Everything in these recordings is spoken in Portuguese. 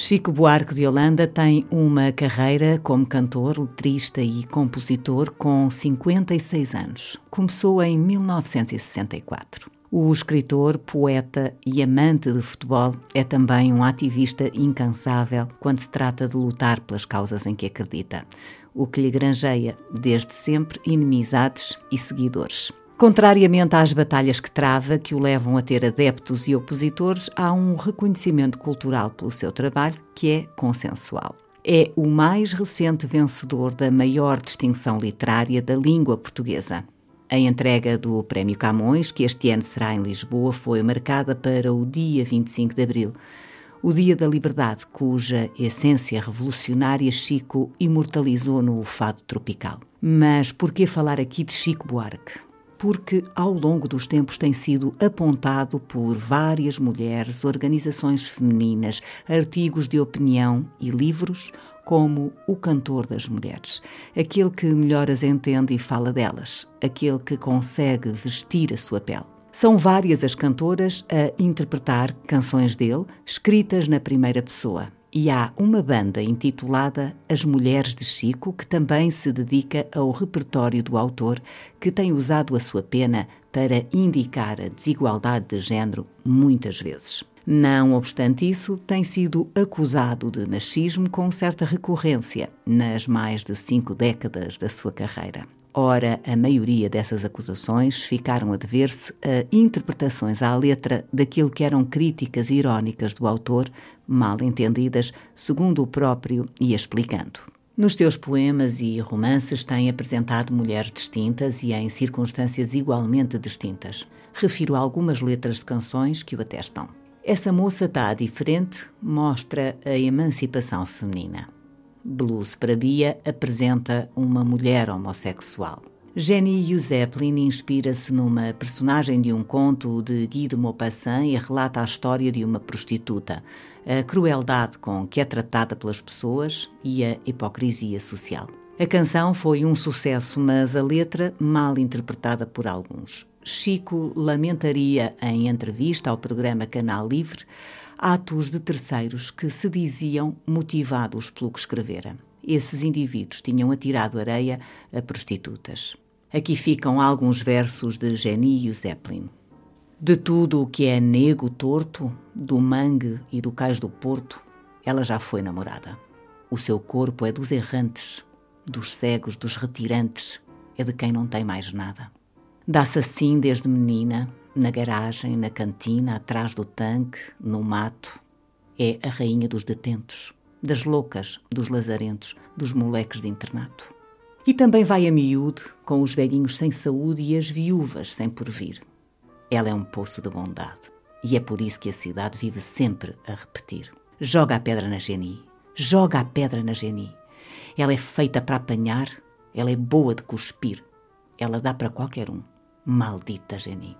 Chico Buarque de Holanda tem uma carreira como cantor, letrista e compositor com 56 anos. Começou em 1964. O escritor, poeta e amante de futebol é também um ativista incansável quando se trata de lutar pelas causas em que acredita, o que lhe granjeia, desde sempre, inimizades e seguidores. Contrariamente às batalhas que trava, que o levam a ter adeptos e opositores, há um reconhecimento cultural pelo seu trabalho que é consensual. É o mais recente vencedor da maior distinção literária da língua portuguesa. A entrega do Prémio Camões, que este ano será em Lisboa, foi marcada para o dia 25 de abril, o Dia da Liberdade, cuja essência revolucionária Chico imortalizou no fado tropical. Mas por que falar aqui de Chico Buarque? Porque ao longo dos tempos tem sido apontado por várias mulheres, organizações femininas, artigos de opinião e livros como o cantor das mulheres, aquele que melhor as entende e fala delas, aquele que consegue vestir a sua pele. São várias as cantoras a interpretar canções dele, escritas na primeira pessoa. E há uma banda intitulada As Mulheres de Chico, que também se dedica ao repertório do autor, que tem usado a sua pena para indicar a desigualdade de género muitas vezes. Não obstante isso, tem sido acusado de machismo com certa recorrência nas mais de cinco décadas da sua carreira. Ora, a maioria dessas acusações ficaram a dever-se a interpretações à letra daquilo que eram críticas irónicas do autor, mal entendidas, segundo o próprio ia explicando. Nos seus poemas e romances tem apresentado mulheres distintas e em circunstâncias igualmente distintas. Refiro algumas letras de canções que o atestam. Essa moça está diferente mostra a emancipação feminina. Blues para Bia apresenta uma mulher homossexual. Jenny Zeppelin inspira-se numa personagem de um conto de Guy de Maupassant e relata a história de uma prostituta, a crueldade com que é tratada pelas pessoas e a hipocrisia social. A canção foi um sucesso, mas a letra mal interpretada por alguns. Chico lamentaria em entrevista ao programa Canal Livre atos de terceiros que se diziam motivados pelo que escrevera. Esses indivíduos tinham atirado areia a prostitutas. Aqui ficam alguns versos de Geni Zeppelin. De tudo o que é nego torto, do mangue e do cais do porto, ela já foi namorada. O seu corpo é dos errantes, dos cegos, dos retirantes, é de quem não tem mais nada. Dá-se assim desde menina, na garagem, na cantina, atrás do tanque, no mato. É a rainha dos detentos, das loucas, dos lazarentos, dos moleques de internato. E também vai a miúde, com os velhinhos sem saúde e as viúvas sem porvir. Ela é um poço de bondade, e é por isso que a cidade vive sempre a repetir. Joga a pedra na Geni, joga a pedra na Geni. Ela é feita para apanhar, ela é boa de cuspir, ela dá para qualquer um. Maldita Geni.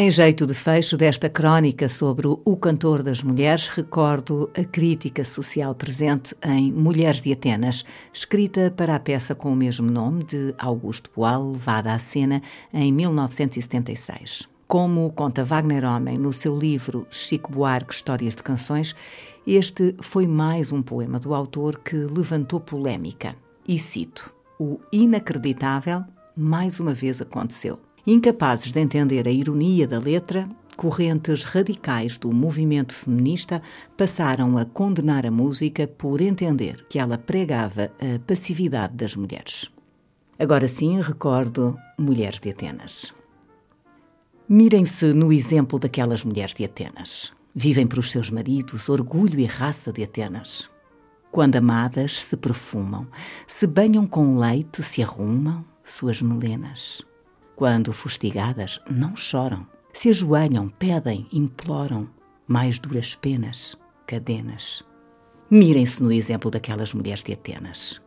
Em jeito de fecho desta crónica sobre o cantor das mulheres, recordo a crítica social presente em Mulheres de Atenas, escrita para a peça com o mesmo nome de Augusto Boal, levada à cena em 1976. Como conta Wagner Homem no seu livro Chico Buarque Histórias de Canções, este foi mais um poema do autor que levantou polémica. E cito: O inacreditável mais uma vez aconteceu. Incapazes de entender a ironia da letra, correntes radicais do movimento feminista passaram a condenar a música por entender que ela pregava a passividade das mulheres. Agora sim recordo Mulheres de Atenas. Mirem-se no exemplo daquelas mulheres de Atenas. Vivem para os seus maridos, orgulho e raça de Atenas. Quando amadas, se perfumam, se banham com leite, se arrumam suas melenas quando fustigadas, não choram. Se ajoelham, pedem, imploram mais duras penas, cadenas. Mirem-se no exemplo daquelas mulheres de Atenas.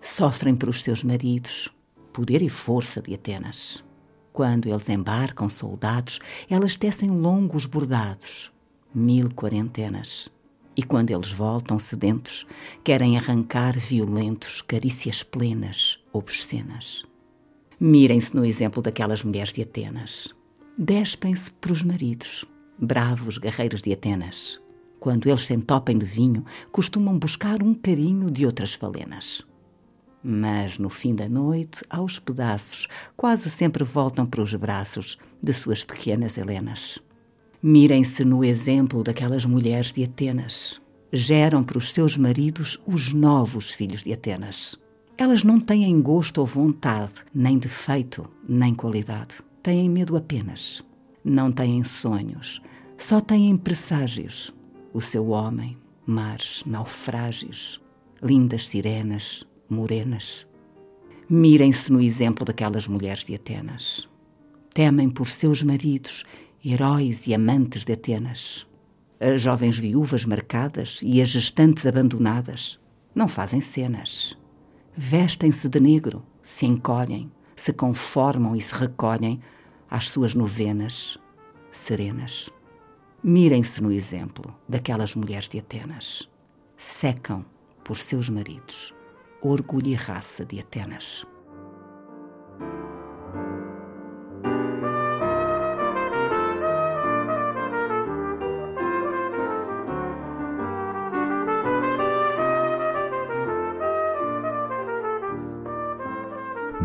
Sofrem por os seus maridos, poder e força de Atenas. Quando eles embarcam soldados, elas tecem longos bordados, mil quarentenas. E quando eles voltam sedentos, querem arrancar violentos carícias plenas, obscenas. Mirem-se no exemplo daquelas mulheres de Atenas. Despem-se para os maridos, bravos guerreiros de Atenas. Quando eles se entopem de vinho, costumam buscar um carinho de outras falenas. Mas no fim da noite, aos pedaços, quase sempre voltam para os braços de suas pequenas Helenas. Mirem-se no exemplo daquelas mulheres de Atenas. Geram para os seus maridos os novos filhos de Atenas. Elas não têm gosto ou vontade, nem defeito, nem qualidade. Têm medo apenas. Não têm sonhos, só têm presságios. O seu homem, mares, naufrágios, lindas sirenas, morenas. Mirem-se no exemplo daquelas mulheres de Atenas. Temem por seus maridos, heróis e amantes de Atenas. As jovens viúvas marcadas e as gestantes abandonadas não fazem cenas. Vestem-se de negro, se encolhem, se conformam e se recolhem às suas novenas serenas. Mirem-se no exemplo daquelas mulheres de Atenas. Secam por seus maridos orgulho e raça de Atenas.